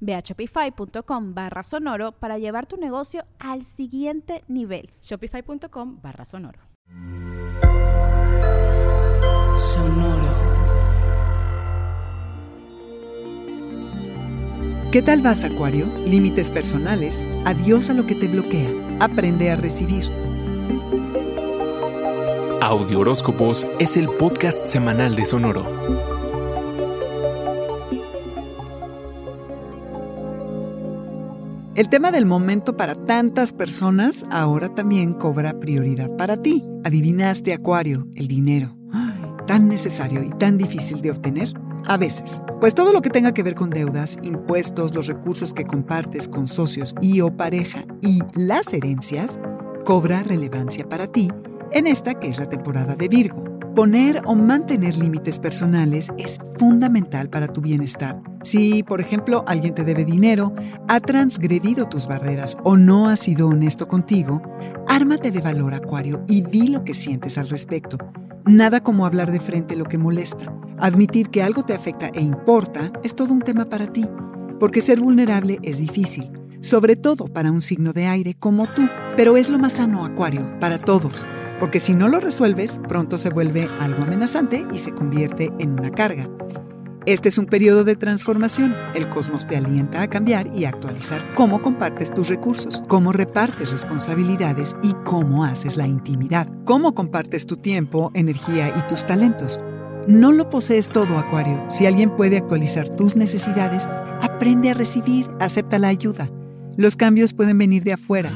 Ve a shopify.com barra sonoro para llevar tu negocio al siguiente nivel. Shopify.com barra sonoro. Sonoro. ¿Qué tal vas, Acuario? Límites personales. Adiós a lo que te bloquea. Aprende a recibir. Audio Horóscopos es el podcast semanal de Sonoro. El tema del momento para tantas personas ahora también cobra prioridad para ti. Adivinaste, Acuario, el dinero. tan necesario y tan difícil de obtener. A veces, pues todo lo que tenga que ver con deudas, impuestos, los recursos que compartes con socios y o pareja y las herencias, cobra relevancia para ti en esta que es la temporada de Virgo. Poner o mantener límites personales es fundamental para tu bienestar. Si, por ejemplo, alguien te debe dinero, ha transgredido tus barreras o no ha sido honesto contigo, ármate de valor, Acuario, y di lo que sientes al respecto. Nada como hablar de frente lo que molesta. Admitir que algo te afecta e importa es todo un tema para ti, porque ser vulnerable es difícil, sobre todo para un signo de aire como tú, pero es lo más sano, Acuario, para todos porque si no lo resuelves, pronto se vuelve algo amenazante y se convierte en una carga. Este es un periodo de transformación. El cosmos te alienta a cambiar y actualizar cómo compartes tus recursos, cómo repartes responsabilidades y cómo haces la intimidad, cómo compartes tu tiempo, energía y tus talentos. No lo posees todo, Acuario. Si alguien puede actualizar tus necesidades, aprende a recibir, acepta la ayuda. Los cambios pueden venir de afuera,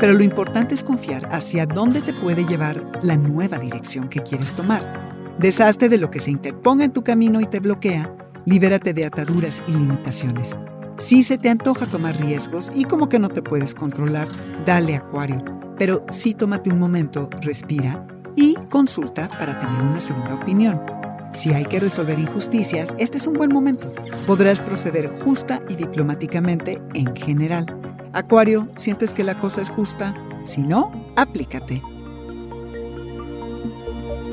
pero lo importante es confiar hacia dónde te puede llevar la nueva dirección que quieres tomar. Deshazte de lo que se interponga en tu camino y te bloquea. Libérate de ataduras y limitaciones. Si se te antoja tomar riesgos y como que no te puedes controlar, dale acuario. Pero sí tómate un momento, respira y consulta para tener una segunda opinión. Si hay que resolver injusticias, este es un buen momento. Podrás proceder justa y diplomáticamente en general. Acuario, ¿sientes que la cosa es justa? Si no, aplícate.